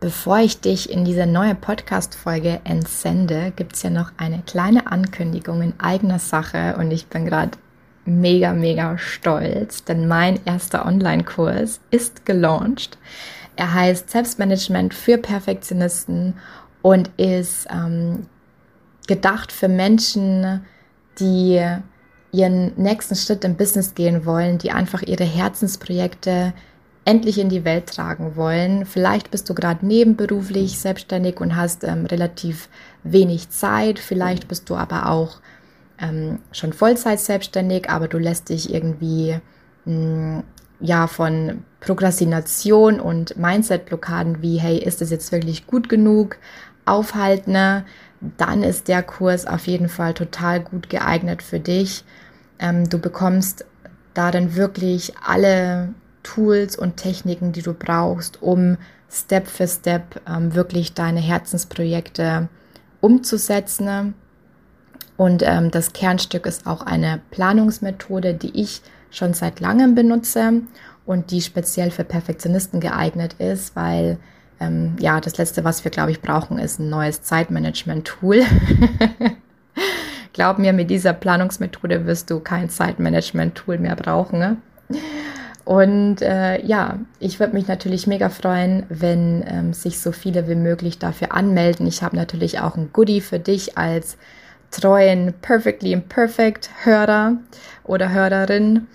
Bevor ich dich in diese neue Podcast-Folge entsende, gibt es ja noch eine kleine Ankündigung in eigener Sache und ich bin gerade mega, mega stolz, denn mein erster Online-Kurs ist gelauncht. Er heißt Selbstmanagement für Perfektionisten und ist ähm, gedacht für Menschen, die ihren nächsten Schritt im Business gehen wollen, die einfach ihre Herzensprojekte endlich in die Welt tragen wollen. Vielleicht bist du gerade nebenberuflich selbstständig und hast ähm, relativ wenig Zeit. Vielleicht bist du aber auch ähm, schon Vollzeit selbstständig, aber du lässt dich irgendwie mh, mm, ja von Prokrastination und Mindset-Blockaden wie hey, ist es jetzt wirklich gut genug aufhalten? Dann ist der Kurs auf jeden Fall total gut geeignet für dich. Ähm, du bekommst darin wirklich alle Tools und Techniken, die du brauchst, um Step für Step ähm, wirklich deine Herzensprojekte umzusetzen. Und ähm, das Kernstück ist auch eine Planungsmethode, die ich schon seit langem benutze und die speziell für Perfektionisten geeignet ist, weil ähm, ja, das Letzte, was wir, glaube ich, brauchen, ist ein neues Zeitmanagement-Tool. Glaub mir, mit dieser Planungsmethode wirst du kein Zeitmanagement-Tool mehr brauchen. Ne? Und äh, ja, ich würde mich natürlich mega freuen, wenn ähm, sich so viele wie möglich dafür anmelden. Ich habe natürlich auch ein Goodie für dich als treuen Perfectly Imperfect Hörer oder Hörerin.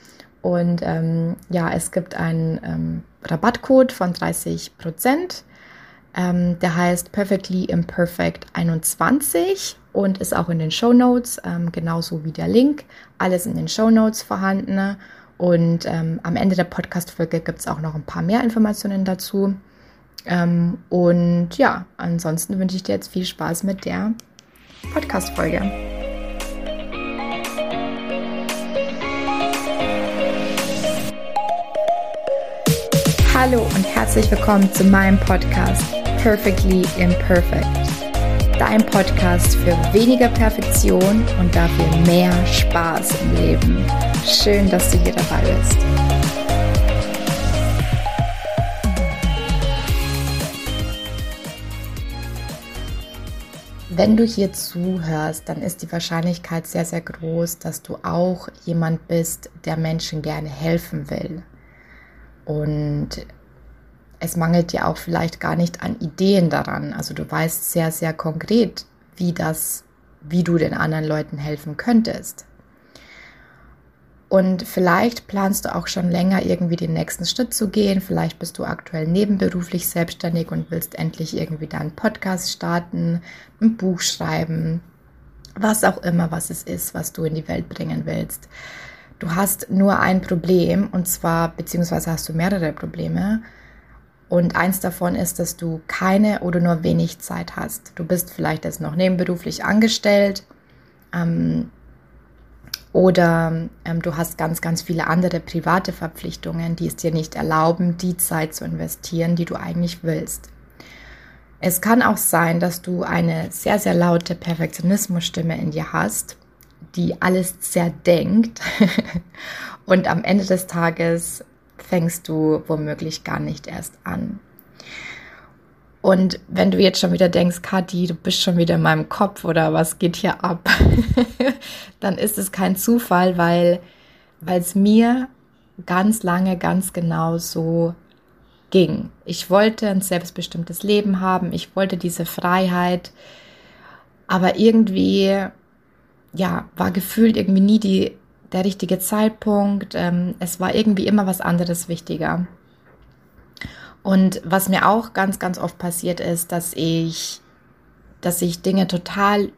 Und ähm, ja, es gibt einen ähm, Rabattcode von 30 Prozent. Ähm, der heißt Perfectly Imperfect 21 und ist auch in den Show Notes, ähm, genauso wie der Link. Alles in den Show Notes vorhanden. Und ähm, am Ende der Podcast-Folge gibt es auch noch ein paar mehr Informationen dazu. Ähm, und ja, ansonsten wünsche ich dir jetzt viel Spaß mit der Podcast-Folge. Hallo und herzlich willkommen zu meinem Podcast Perfectly Imperfect. Dein Podcast für weniger Perfektion und dafür mehr Spaß im Leben. Schön, dass du hier dabei bist. Wenn du hier zuhörst, dann ist die Wahrscheinlichkeit sehr, sehr groß, dass du auch jemand bist, der Menschen gerne helfen will. Und es mangelt dir auch vielleicht gar nicht an Ideen daran. Also du weißt sehr, sehr konkret, wie das, wie du den anderen Leuten helfen könntest. Und vielleicht planst du auch schon länger irgendwie den nächsten Schritt zu gehen. Vielleicht bist du aktuell nebenberuflich selbstständig und willst endlich irgendwie deinen Podcast starten, ein Buch schreiben, was auch immer, was es ist, was du in die Welt bringen willst. Du hast nur ein Problem und zwar, beziehungsweise hast du mehrere Probleme. Und eins davon ist, dass du keine oder nur wenig Zeit hast. Du bist vielleicht jetzt noch nebenberuflich angestellt ähm, oder ähm, du hast ganz, ganz viele andere private Verpflichtungen, die es dir nicht erlauben, die Zeit zu investieren, die du eigentlich willst. Es kann auch sein, dass du eine sehr, sehr laute Perfektionismusstimme in dir hast, die alles sehr denkt und am Ende des Tages fängst du womöglich gar nicht erst an. Und wenn du jetzt schon wieder denkst, Kathi, du bist schon wieder in meinem Kopf oder was geht hier ab, dann ist es kein Zufall, weil es mir ganz lange ganz genau so ging. Ich wollte ein selbstbestimmtes Leben haben, ich wollte diese Freiheit, aber irgendwie ja, war gefühlt irgendwie nie die der richtige Zeitpunkt. Ähm, es war irgendwie immer was anderes wichtiger. Und was mir auch ganz, ganz oft passiert ist, dass ich, dass ich Dinge total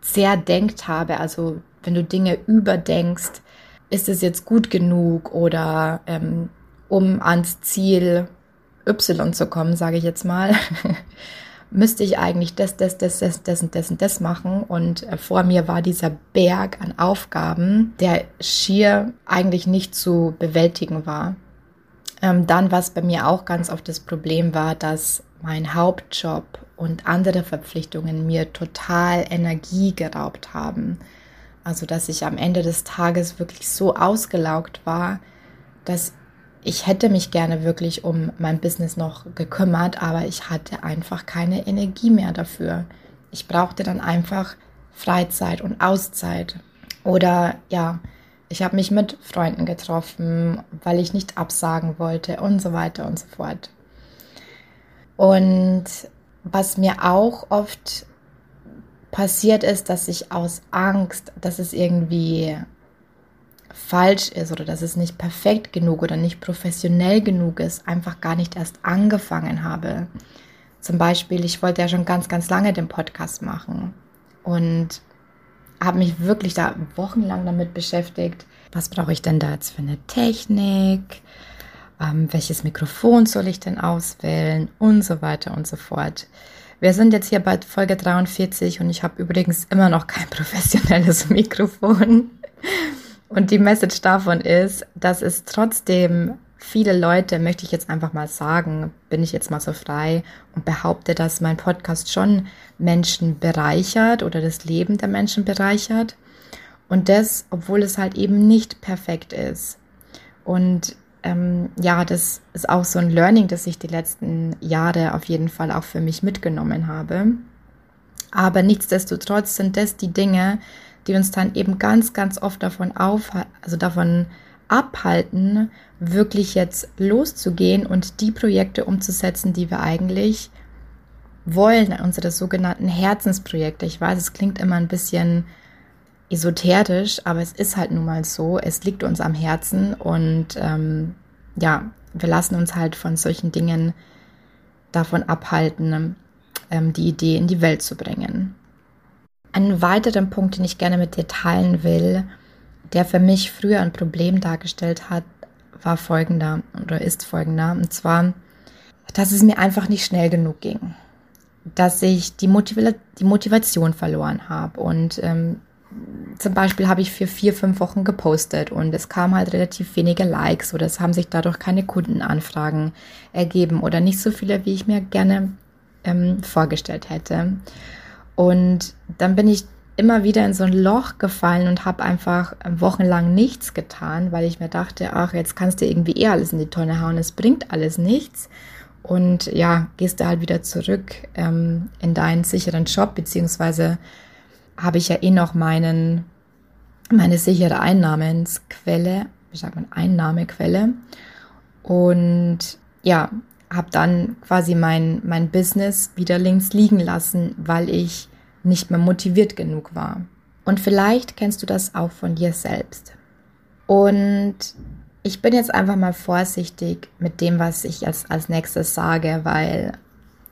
sehr denkt habe. Also wenn du Dinge überdenkst, ist es jetzt gut genug oder ähm, um ans Ziel Y zu kommen, sage ich jetzt mal, müsste ich eigentlich das, das, das, das, das und das und das machen. Und äh, vor mir war dieser Berg an Aufgaben, der schier eigentlich nicht zu bewältigen war. Ähm, dann, was bei mir auch ganz oft das Problem war, dass mein Hauptjob und andere Verpflichtungen mir total Energie geraubt haben. Also, dass ich am Ende des Tages wirklich so ausgelaugt war, dass ich hätte mich gerne wirklich um mein Business noch gekümmert, aber ich hatte einfach keine Energie mehr dafür. Ich brauchte dann einfach Freizeit und Auszeit. Oder ja, ich habe mich mit Freunden getroffen, weil ich nicht absagen wollte und so weiter und so fort. Und was mir auch oft passiert ist, dass ich aus Angst, dass es irgendwie falsch ist oder dass es nicht perfekt genug oder nicht professionell genug ist, einfach gar nicht erst angefangen habe. Zum Beispiel, ich wollte ja schon ganz, ganz lange den Podcast machen und habe mich wirklich da wochenlang damit beschäftigt. Was brauche ich denn da jetzt für eine Technik? Ähm, welches Mikrofon soll ich denn auswählen? Und so weiter und so fort. Wir sind jetzt hier bei Folge 43 und ich habe übrigens immer noch kein professionelles Mikrofon. Und die Message davon ist, dass es trotzdem viele Leute, möchte ich jetzt einfach mal sagen, bin ich jetzt mal so frei und behaupte, dass mein Podcast schon Menschen bereichert oder das Leben der Menschen bereichert. Und das, obwohl es halt eben nicht perfekt ist. Und ähm, ja, das ist auch so ein Learning, das ich die letzten Jahre auf jeden Fall auch für mich mitgenommen habe. Aber nichtsdestotrotz sind das die Dinge, die uns dann eben ganz, ganz oft davon auf, also davon abhalten, wirklich jetzt loszugehen und die Projekte umzusetzen, die wir eigentlich wollen, unsere sogenannten Herzensprojekte. Ich weiß, es klingt immer ein bisschen esoterisch, aber es ist halt nun mal so. Es liegt uns am Herzen und ähm, ja, wir lassen uns halt von solchen Dingen davon abhalten, ähm, die Idee in die Welt zu bringen. Einen weiteren Punkt, den ich gerne mit dir teilen will, der für mich früher ein Problem dargestellt hat, war folgender oder ist folgender. Und zwar, dass es mir einfach nicht schnell genug ging. Dass ich die, Motiva die Motivation verloren habe. Und ähm, zum Beispiel habe ich für vier, fünf Wochen gepostet und es kamen halt relativ wenige Likes oder es haben sich dadurch keine Kundenanfragen ergeben oder nicht so viele, wie ich mir gerne ähm, vorgestellt hätte. Und dann bin ich immer wieder in so ein Loch gefallen und habe einfach wochenlang nichts getan, weil ich mir dachte, ach, jetzt kannst du irgendwie eh alles in die Tonne hauen, es bringt alles nichts. Und ja, gehst du halt wieder zurück ähm, in deinen sicheren Job, beziehungsweise habe ich ja eh noch meinen, meine sichere Einnahmensquelle, wie sagt man, Einnahmequelle. Und ja, habe dann quasi mein, mein Business wieder links liegen lassen, weil ich nicht mehr motiviert genug war. Und vielleicht kennst du das auch von dir selbst. Und ich bin jetzt einfach mal vorsichtig mit dem, was ich als, als nächstes sage, weil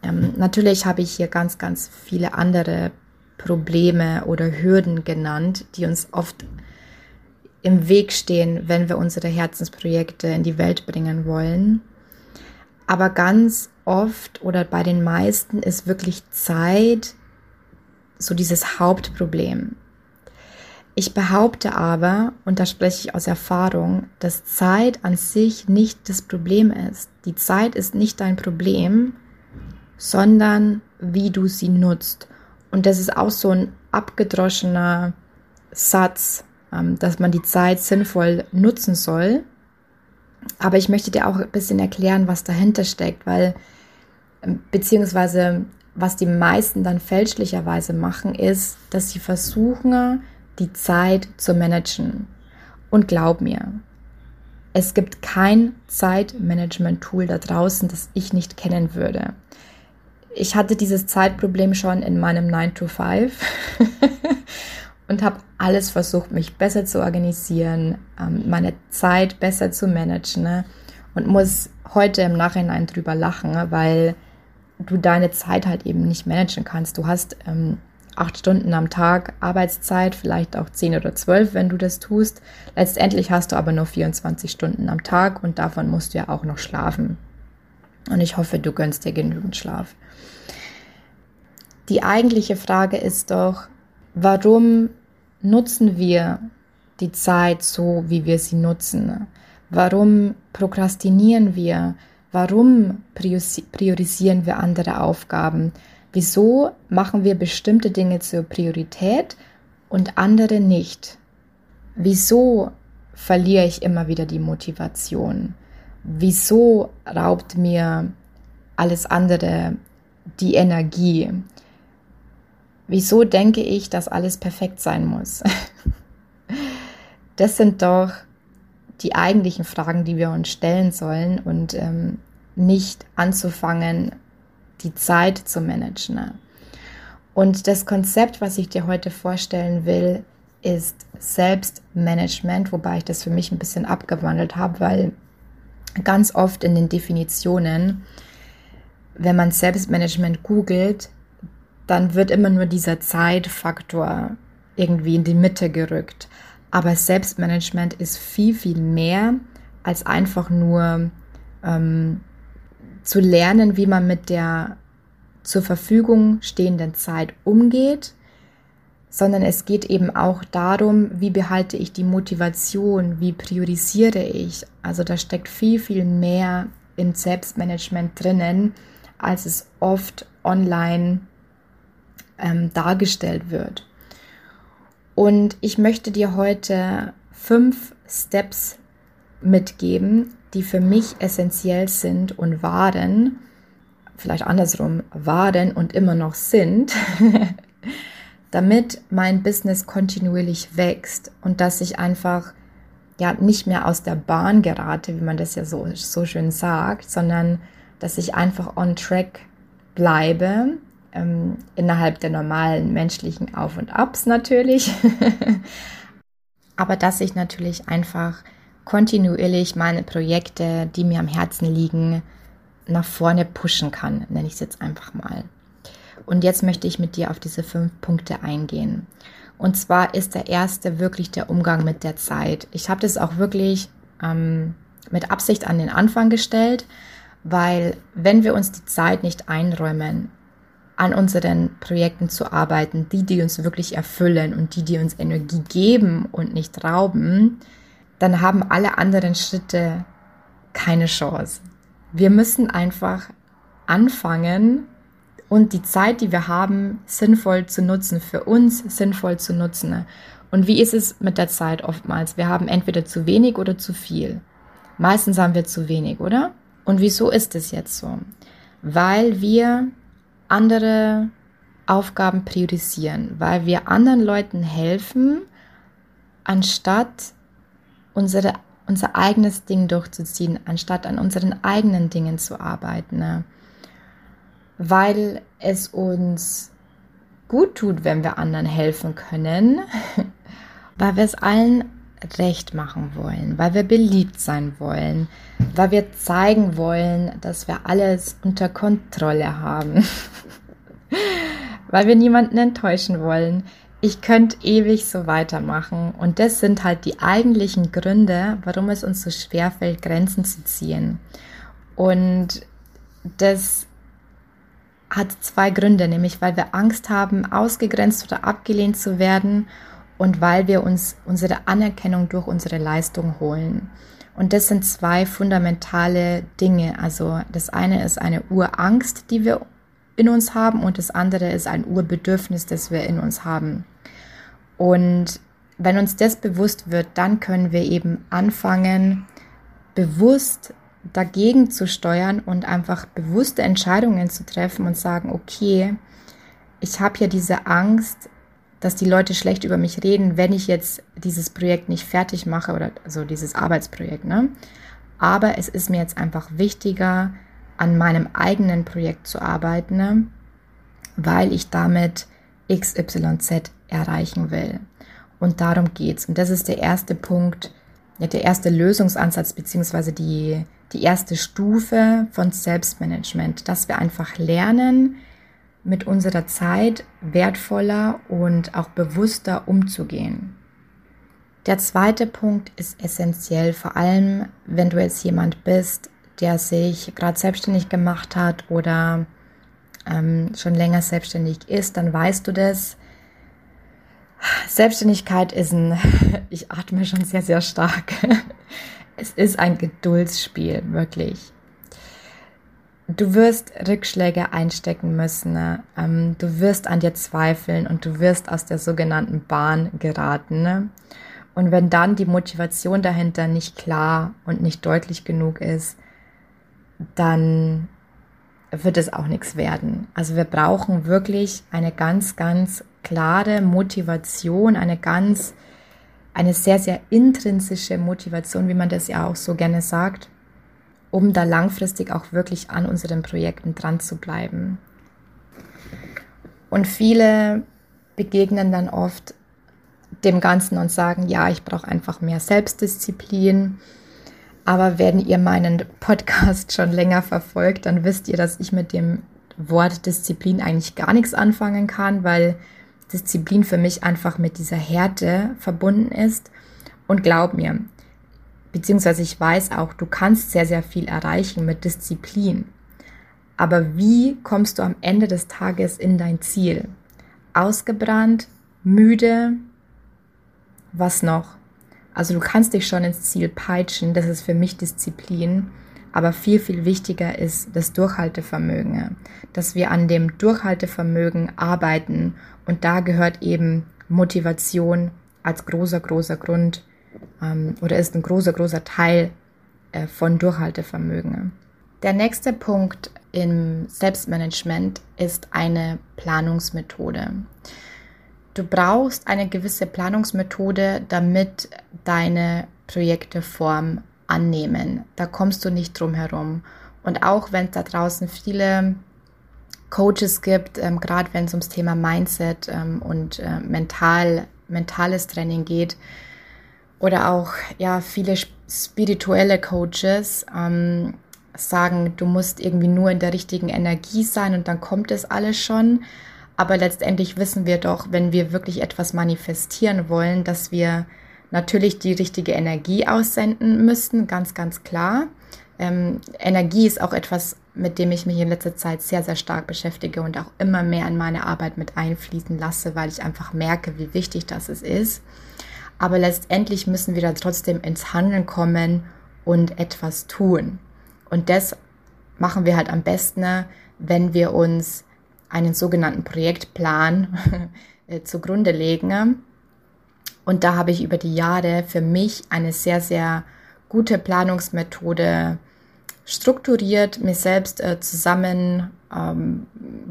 ähm, natürlich habe ich hier ganz, ganz viele andere Probleme oder Hürden genannt, die uns oft im Weg stehen, wenn wir unsere Herzensprojekte in die Welt bringen wollen. Aber ganz oft oder bei den meisten ist wirklich Zeit so dieses Hauptproblem. Ich behaupte aber, und da spreche ich aus Erfahrung, dass Zeit an sich nicht das Problem ist. Die Zeit ist nicht dein Problem, sondern wie du sie nutzt. Und das ist auch so ein abgedroschener Satz, ähm, dass man die Zeit sinnvoll nutzen soll. Aber ich möchte dir auch ein bisschen erklären, was dahinter steckt, weil, ähm, beziehungsweise was die meisten dann fälschlicherweise machen, ist, dass sie versuchen, die Zeit zu managen. Und glaub mir, es gibt kein Zeitmanagement-Tool da draußen, das ich nicht kennen würde. Ich hatte dieses Zeitproblem schon in meinem 9 to 5 und habe alles versucht, mich besser zu organisieren, ähm, meine Zeit besser zu managen ne? und muss heute im Nachhinein drüber lachen, weil du deine Zeit halt eben nicht managen kannst. Du hast ähm, acht Stunden am Tag Arbeitszeit, vielleicht auch zehn oder zwölf, wenn du das tust. Letztendlich hast du aber nur 24 Stunden am Tag und davon musst du ja auch noch schlafen. Und ich hoffe, du gönnst dir genügend Schlaf. Die eigentliche Frage ist doch, warum nutzen wir die Zeit so, wie wir sie nutzen? Warum prokrastinieren wir? Warum priorisieren wir andere Aufgaben? Wieso machen wir bestimmte Dinge zur Priorität und andere nicht? Wieso verliere ich immer wieder die Motivation? wieso raubt mir alles andere die Energie? Wieso denke ich, dass alles perfekt sein muss? Das sind doch die eigentlichen Fragen, die wir uns stellen sollen und ähm, nicht anzufangen, die Zeit zu managen. Und das Konzept, was ich dir heute vorstellen will, ist Selbstmanagement, wobei ich das für mich ein bisschen abgewandelt habe, weil ganz oft in den Definitionen, wenn man Selbstmanagement googelt, dann wird immer nur dieser Zeitfaktor irgendwie in die Mitte gerückt. Aber Selbstmanagement ist viel, viel mehr als einfach nur ähm, zu lernen, wie man mit der zur Verfügung stehenden Zeit umgeht, sondern es geht eben auch darum, wie behalte ich die Motivation, wie priorisiere ich. Also da steckt viel, viel mehr im Selbstmanagement drinnen, als es oft online ähm, dargestellt wird. Und ich möchte dir heute fünf Steps mitgeben, die für mich essentiell sind und waren, vielleicht andersrum, waren und immer noch sind, damit mein Business kontinuierlich wächst und dass ich einfach ja nicht mehr aus der Bahn gerate, wie man das ja so, so schön sagt, sondern dass ich einfach on track bleibe ähm, innerhalb der normalen menschlichen Auf und Abs natürlich. Aber dass ich natürlich einfach kontinuierlich meine Projekte, die mir am Herzen liegen, nach vorne pushen kann, nenne ich es jetzt einfach mal. Und jetzt möchte ich mit dir auf diese fünf Punkte eingehen. Und zwar ist der erste wirklich der Umgang mit der Zeit. Ich habe das auch wirklich ähm, mit Absicht an den Anfang gestellt, weil wenn wir uns die Zeit nicht einräumen, an unseren Projekten zu arbeiten, die, die uns wirklich erfüllen und die, die uns Energie geben und nicht rauben, dann haben alle anderen Schritte keine Chance. Wir müssen einfach anfangen und die Zeit, die wir haben, sinnvoll zu nutzen, für uns sinnvoll zu nutzen. Und wie ist es mit der Zeit oftmals? Wir haben entweder zu wenig oder zu viel. Meistens haben wir zu wenig, oder? Und wieso ist es jetzt so? Weil wir andere Aufgaben priorisieren, weil wir anderen Leuten helfen, anstatt unsere, unser eigenes Ding durchzuziehen, anstatt an unseren eigenen Dingen zu arbeiten. Ne? Weil es uns gut tut, wenn wir anderen helfen können, weil wir es allen recht machen wollen, weil wir beliebt sein wollen, weil wir zeigen wollen, dass wir alles unter Kontrolle haben, weil wir niemanden enttäuschen wollen. Ich könnte ewig so weitermachen und das sind halt die eigentlichen Gründe, warum es uns so schwer fällt, Grenzen zu ziehen. Und das hat zwei Gründe, nämlich weil wir Angst haben, ausgegrenzt oder abgelehnt zu werden und weil wir uns unsere Anerkennung durch unsere Leistung holen. Und das sind zwei fundamentale Dinge. Also das eine ist eine Urangst, die wir in uns haben und das andere ist ein Urbedürfnis, das wir in uns haben. Und wenn uns das bewusst wird, dann können wir eben anfangen, bewusst dagegen zu steuern und einfach bewusste Entscheidungen zu treffen und sagen, okay, ich habe ja diese Angst, dass die Leute schlecht über mich reden, wenn ich jetzt dieses Projekt nicht fertig mache oder so dieses Arbeitsprojekt. Ne? Aber es ist mir jetzt einfach wichtiger, an meinem eigenen Projekt zu arbeiten, ne? weil ich damit XYZ erreichen will. Und darum geht's. Und das ist der erste Punkt, ja, der erste Lösungsansatz beziehungsweise die, die erste Stufe von Selbstmanagement, dass wir einfach lernen, mit unserer Zeit wertvoller und auch bewusster umzugehen. Der zweite Punkt ist essentiell, vor allem wenn du jetzt jemand bist, der sich gerade selbstständig gemacht hat oder ähm, schon länger selbstständig ist, dann weißt du das. Selbstständigkeit ist ein, ich atme schon sehr, sehr stark. Es ist ein Geduldsspiel, wirklich. Du wirst Rückschläge einstecken müssen, ne? ähm, du wirst an dir zweifeln und du wirst aus der sogenannten Bahn geraten. Ne? Und wenn dann die Motivation dahinter nicht klar und nicht deutlich genug ist, dann wird es auch nichts werden. Also wir brauchen wirklich eine ganz, ganz klare Motivation, eine ganz, eine sehr, sehr intrinsische Motivation, wie man das ja auch so gerne sagt, um da langfristig auch wirklich an unseren Projekten dran zu bleiben. Und viele begegnen dann oft dem Ganzen und sagen, ja, ich brauche einfach mehr Selbstdisziplin. Aber wenn ihr meinen Podcast schon länger verfolgt, dann wisst ihr, dass ich mit dem Wort Disziplin eigentlich gar nichts anfangen kann, weil Disziplin für mich einfach mit dieser Härte verbunden ist. Und glaub mir, beziehungsweise ich weiß auch, du kannst sehr, sehr viel erreichen mit Disziplin. Aber wie kommst du am Ende des Tages in dein Ziel? Ausgebrannt, müde, was noch? Also du kannst dich schon ins Ziel peitschen, das ist für mich Disziplin. Aber viel, viel wichtiger ist das Durchhaltevermögen, dass wir an dem Durchhaltevermögen arbeiten. Und da gehört eben Motivation als großer, großer Grund ähm, oder ist ein großer, großer Teil äh, von Durchhaltevermögen. Der nächste Punkt im Selbstmanagement ist eine Planungsmethode. Du brauchst eine gewisse Planungsmethode, damit deine Projekte Form annehmen. Da kommst du nicht drum herum. Und auch wenn es da draußen viele Coaches gibt, ähm, gerade wenn es ums Thema Mindset ähm, und äh, mental, mentales Training geht, oder auch ja viele spirituelle Coaches, ähm, sagen, du musst irgendwie nur in der richtigen Energie sein und dann kommt es alles schon. Aber letztendlich wissen wir doch, wenn wir wirklich etwas manifestieren wollen, dass wir natürlich die richtige Energie aussenden müssen, ganz, ganz klar. Ähm, Energie ist auch etwas, mit dem ich mich in letzter Zeit sehr, sehr stark beschäftige und auch immer mehr in meine Arbeit mit einfließen lasse, weil ich einfach merke, wie wichtig das ist. Aber letztendlich müssen wir da trotzdem ins Handeln kommen und etwas tun. Und das machen wir halt am besten, wenn wir uns einen sogenannten Projektplan äh, zugrunde legen. Und da habe ich über die Jahre für mich eine sehr, sehr gute Planungsmethode strukturiert, mir selbst äh, zusammen ähm,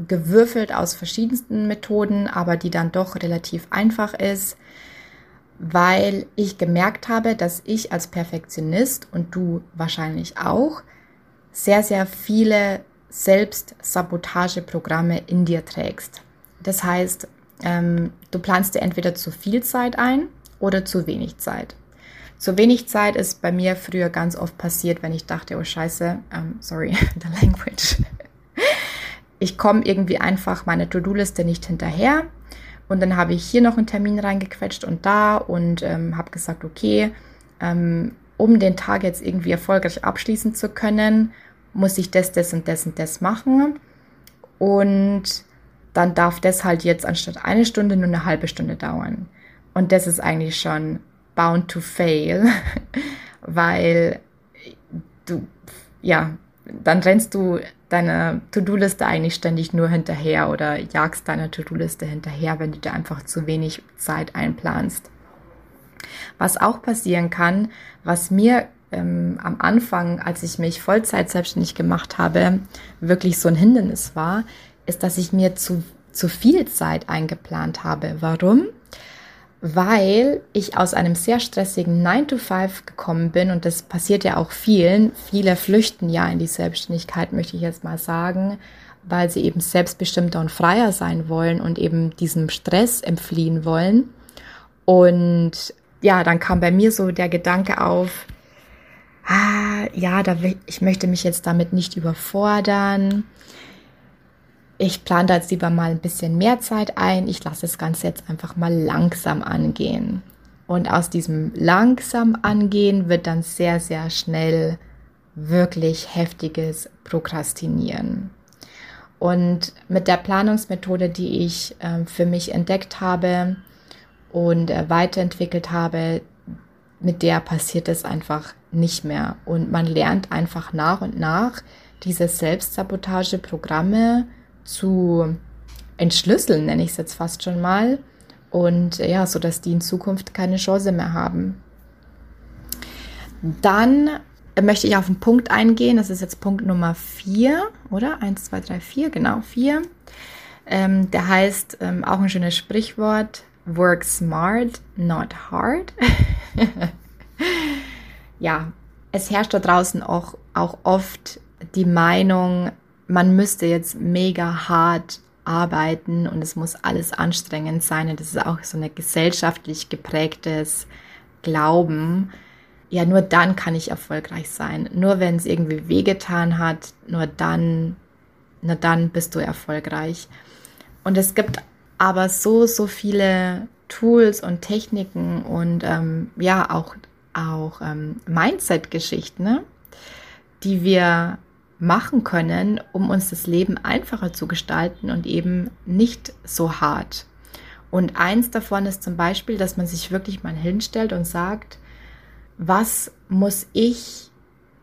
gewürfelt aus verschiedensten Methoden, aber die dann doch relativ einfach ist, weil ich gemerkt habe, dass ich als Perfektionist und du wahrscheinlich auch sehr, sehr viele Selbstsabotageprogramme in dir trägst. Das heißt, ähm, du planst dir entweder zu viel Zeit ein oder zu wenig Zeit. Zu wenig Zeit ist bei mir früher ganz oft passiert, wenn ich dachte, oh scheiße, ähm, sorry, the language. Ich komme irgendwie einfach meine To-Do-Liste nicht hinterher. Und dann habe ich hier noch einen Termin reingequetscht und da und ähm, habe gesagt, okay, ähm, um den Tag jetzt irgendwie erfolgreich abschließen zu können, muss ich das, das und das und das machen. Und dann darf das halt jetzt anstatt eine Stunde nur eine halbe Stunde dauern. Und das ist eigentlich schon bound to fail, weil du, ja, dann rennst du deiner To-Do-Liste eigentlich ständig nur hinterher oder jagst deiner To-Do-Liste hinterher, wenn du dir einfach zu wenig Zeit einplanst. Was auch passieren kann, was mir ähm, am Anfang, als ich mich Vollzeit selbstständig gemacht habe, wirklich so ein Hindernis war, ist, dass ich mir zu, zu viel Zeit eingeplant habe. Warum? Weil ich aus einem sehr stressigen 9 to 5 gekommen bin und das passiert ja auch vielen. Viele flüchten ja in die Selbstständigkeit, möchte ich jetzt mal sagen, weil sie eben selbstbestimmter und freier sein wollen und eben diesem Stress entfliehen wollen. Und ja, dann kam bei mir so der Gedanke auf, ah, ja, da ich möchte mich jetzt damit nicht überfordern. Ich plane da jetzt lieber mal ein bisschen mehr Zeit ein. Ich lasse das Ganze jetzt einfach mal langsam angehen. Und aus diesem langsam angehen wird dann sehr, sehr schnell wirklich heftiges Prokrastinieren. Und mit der Planungsmethode, die ich äh, für mich entdeckt habe und äh, weiterentwickelt habe, mit der passiert es einfach nicht mehr. Und man lernt einfach nach und nach diese Selbstsabotageprogramme zu entschlüsseln, nenne ich es jetzt fast schon mal. Und ja, so dass die in Zukunft keine Chance mehr haben. Dann möchte ich auf einen Punkt eingehen. Das ist jetzt Punkt Nummer vier, oder? Eins, zwei, drei, vier, genau, vier. Ähm, der heißt ähm, auch ein schönes Sprichwort: Work smart, not hard. ja, es herrscht da draußen auch, auch oft die Meinung, man müsste jetzt mega hart arbeiten und es muss alles anstrengend sein. Und das ist auch so ein gesellschaftlich geprägtes Glauben. Ja, nur dann kann ich erfolgreich sein. Nur wenn es irgendwie wehgetan hat, nur dann, nur dann bist du erfolgreich. Und es gibt aber so, so viele Tools und Techniken und ähm, ja, auch, auch ähm, Mindset-Geschichten, ne? die wir machen können, um uns das Leben einfacher zu gestalten und eben nicht so hart. Und eins davon ist zum Beispiel, dass man sich wirklich mal hinstellt und sagt, was muss ich,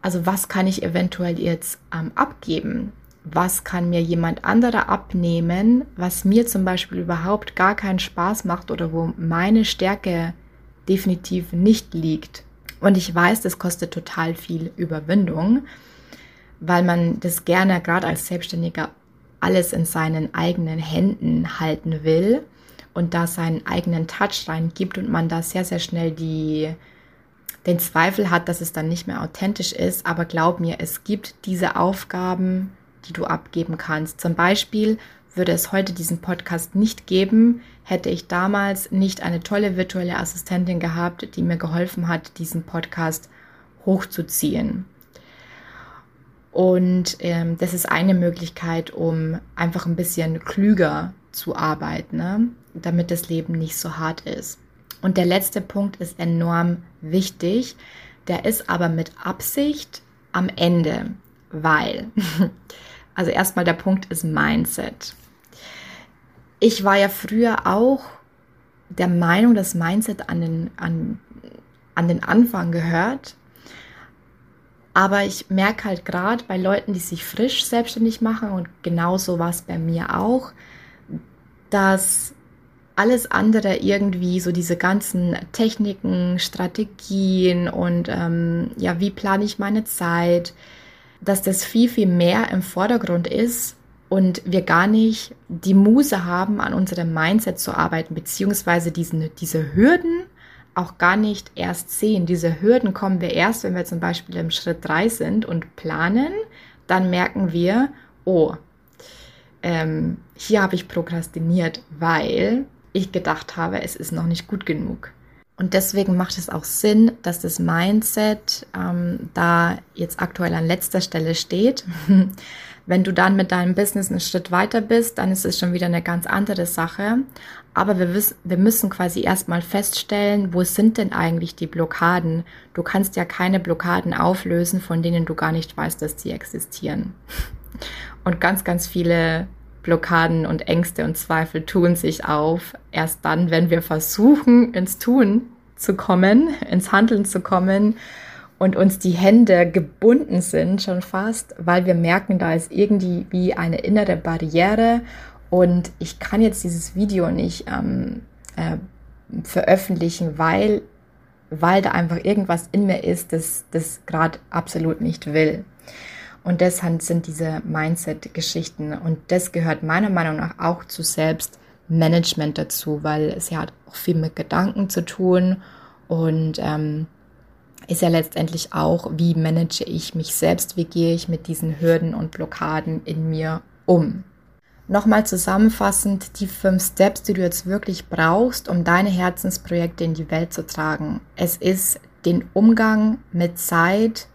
also was kann ich eventuell jetzt ähm, abgeben? Was kann mir jemand anderer abnehmen, was mir zum Beispiel überhaupt gar keinen Spaß macht oder wo meine Stärke definitiv nicht liegt? Und ich weiß, das kostet total viel Überwindung weil man das gerne gerade als Selbstständiger alles in seinen eigenen Händen halten will und da seinen eigenen Touch reingibt und man da sehr, sehr schnell die, den Zweifel hat, dass es dann nicht mehr authentisch ist. Aber glaub mir, es gibt diese Aufgaben, die du abgeben kannst. Zum Beispiel würde es heute diesen Podcast nicht geben, hätte ich damals nicht eine tolle virtuelle Assistentin gehabt, die mir geholfen hat, diesen Podcast hochzuziehen. Und ähm, das ist eine Möglichkeit, um einfach ein bisschen klüger zu arbeiten, ne? damit das Leben nicht so hart ist. Und der letzte Punkt ist enorm wichtig. Der ist aber mit Absicht am Ende, weil, also erstmal der Punkt ist Mindset. Ich war ja früher auch der Meinung, dass Mindset an den, an, an den Anfang gehört aber ich merke halt gerade bei Leuten, die sich frisch selbstständig machen und genauso war es bei mir auch, dass alles andere irgendwie, so diese ganzen Techniken, Strategien und ähm, ja, wie plane ich meine Zeit, dass das viel, viel mehr im Vordergrund ist und wir gar nicht die Muse haben, an unserem Mindset zu arbeiten, beziehungsweise diesen, diese Hürden auch gar nicht erst sehen. Diese Hürden kommen wir erst, wenn wir zum Beispiel im Schritt 3 sind und planen, dann merken wir, oh, ähm, hier habe ich prokrastiniert, weil ich gedacht habe, es ist noch nicht gut genug. Und deswegen macht es auch Sinn, dass das Mindset ähm, da jetzt aktuell an letzter Stelle steht. Wenn du dann mit deinem Business einen Schritt weiter bist, dann ist es schon wieder eine ganz andere Sache. Aber wir, wissen, wir müssen quasi erstmal feststellen, wo sind denn eigentlich die Blockaden? Du kannst ja keine Blockaden auflösen, von denen du gar nicht weißt, dass sie existieren. Und ganz, ganz viele Blockaden und Ängste und Zweifel tun sich auf, erst dann, wenn wir versuchen, ins Tun zu kommen, ins Handeln zu kommen und uns die Hände gebunden sind schon fast, weil wir merken, da ist irgendwie wie eine innere Barriere und ich kann jetzt dieses Video nicht ähm, äh, veröffentlichen, weil, weil da einfach irgendwas in mir ist, das das gerade absolut nicht will. Und deshalb sind diese Mindset-Geschichten und das gehört meiner Meinung nach auch zu Selbstmanagement dazu, weil es ja hat auch viel mit Gedanken zu tun und ähm, ist ja letztendlich auch, wie manage ich mich selbst, wie gehe ich mit diesen Hürden und Blockaden in mir um. Nochmal zusammenfassend die fünf Steps, die du jetzt wirklich brauchst, um deine Herzensprojekte in die Welt zu tragen. Es ist den Umgang mit Zeit,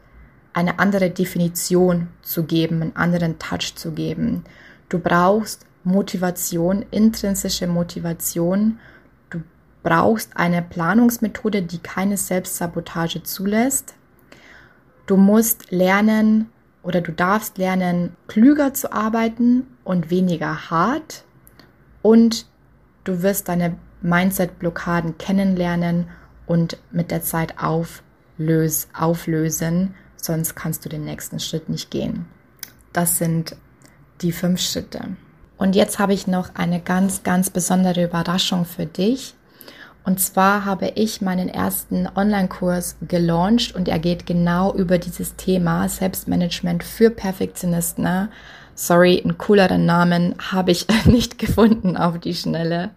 eine andere Definition zu geben, einen anderen Touch zu geben. Du brauchst Motivation, intrinsische Motivation brauchst eine Planungsmethode, die keine Selbstsabotage zulässt. Du musst lernen oder du darfst lernen, klüger zu arbeiten und weniger hart. Und du wirst deine Mindset-Blockaden kennenlernen und mit der Zeit auflös auflösen, sonst kannst du den nächsten Schritt nicht gehen. Das sind die fünf Schritte. Und jetzt habe ich noch eine ganz, ganz besondere Überraschung für dich. Und zwar habe ich meinen ersten Online-Kurs gelauncht und er geht genau über dieses Thema Selbstmanagement für Perfektionisten. Sorry, einen cooleren Namen habe ich nicht gefunden auf die Schnelle.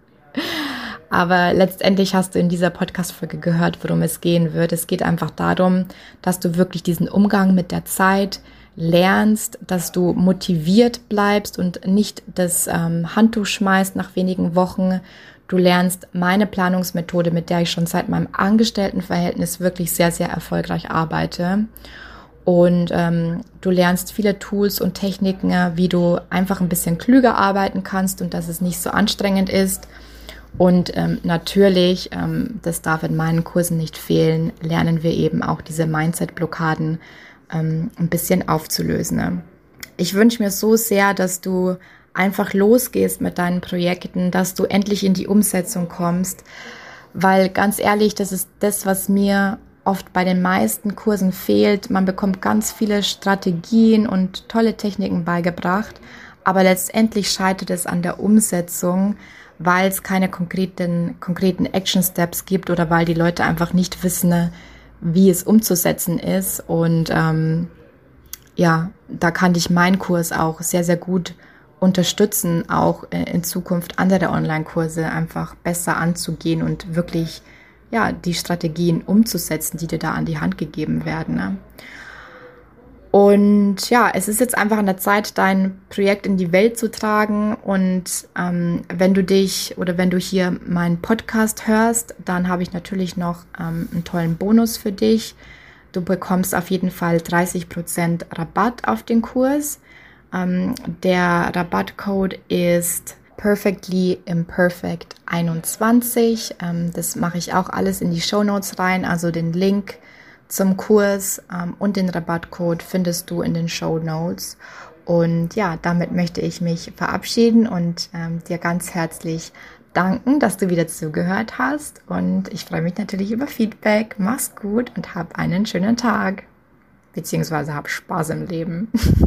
Aber letztendlich hast du in dieser Podcast-Folge gehört, worum es gehen wird. Es geht einfach darum, dass du wirklich diesen Umgang mit der Zeit lernst, dass du motiviert bleibst und nicht das ähm, Handtuch schmeißt nach wenigen Wochen. Du lernst meine Planungsmethode, mit der ich schon seit meinem Angestelltenverhältnis wirklich sehr, sehr erfolgreich arbeite. Und ähm, du lernst viele Tools und Techniken, wie du einfach ein bisschen klüger arbeiten kannst und dass es nicht so anstrengend ist. Und ähm, natürlich, ähm, das darf in meinen Kursen nicht fehlen, lernen wir eben auch diese Mindset-Blockaden ähm, ein bisschen aufzulösen. Ne? Ich wünsche mir so sehr, dass du einfach losgehst mit deinen Projekten, dass du endlich in die Umsetzung kommst, weil ganz ehrlich, das ist das, was mir oft bei den meisten Kursen fehlt. Man bekommt ganz viele Strategien und tolle Techniken beigebracht, aber letztendlich scheitert es an der Umsetzung, weil es keine konkreten, konkreten Action Steps gibt oder weil die Leute einfach nicht wissen, wie es umzusetzen ist. Und ähm, ja, da kann dich mein Kurs auch sehr, sehr gut unterstützen, auch in Zukunft andere Online-Kurse einfach besser anzugehen und wirklich ja, die Strategien umzusetzen, die dir da an die Hand gegeben werden. Ne? Und ja, es ist jetzt einfach an der Zeit, dein Projekt in die Welt zu tragen. Und ähm, wenn du dich oder wenn du hier meinen Podcast hörst, dann habe ich natürlich noch ähm, einen tollen Bonus für dich. Du bekommst auf jeden Fall 30% Rabatt auf den Kurs. Ähm, der Rabattcode ist Perfectly Imperfect 21. Ähm, das mache ich auch alles in die Show Notes rein, also den Link zum Kurs ähm, und den Rabattcode findest du in den Show Notes. Und ja, damit möchte ich mich verabschieden und ähm, dir ganz herzlich danken, dass du wieder zugehört hast. Und ich freue mich natürlich über Feedback. Mach's gut und hab einen schönen Tag. Beziehungsweise hab Spaß im Leben.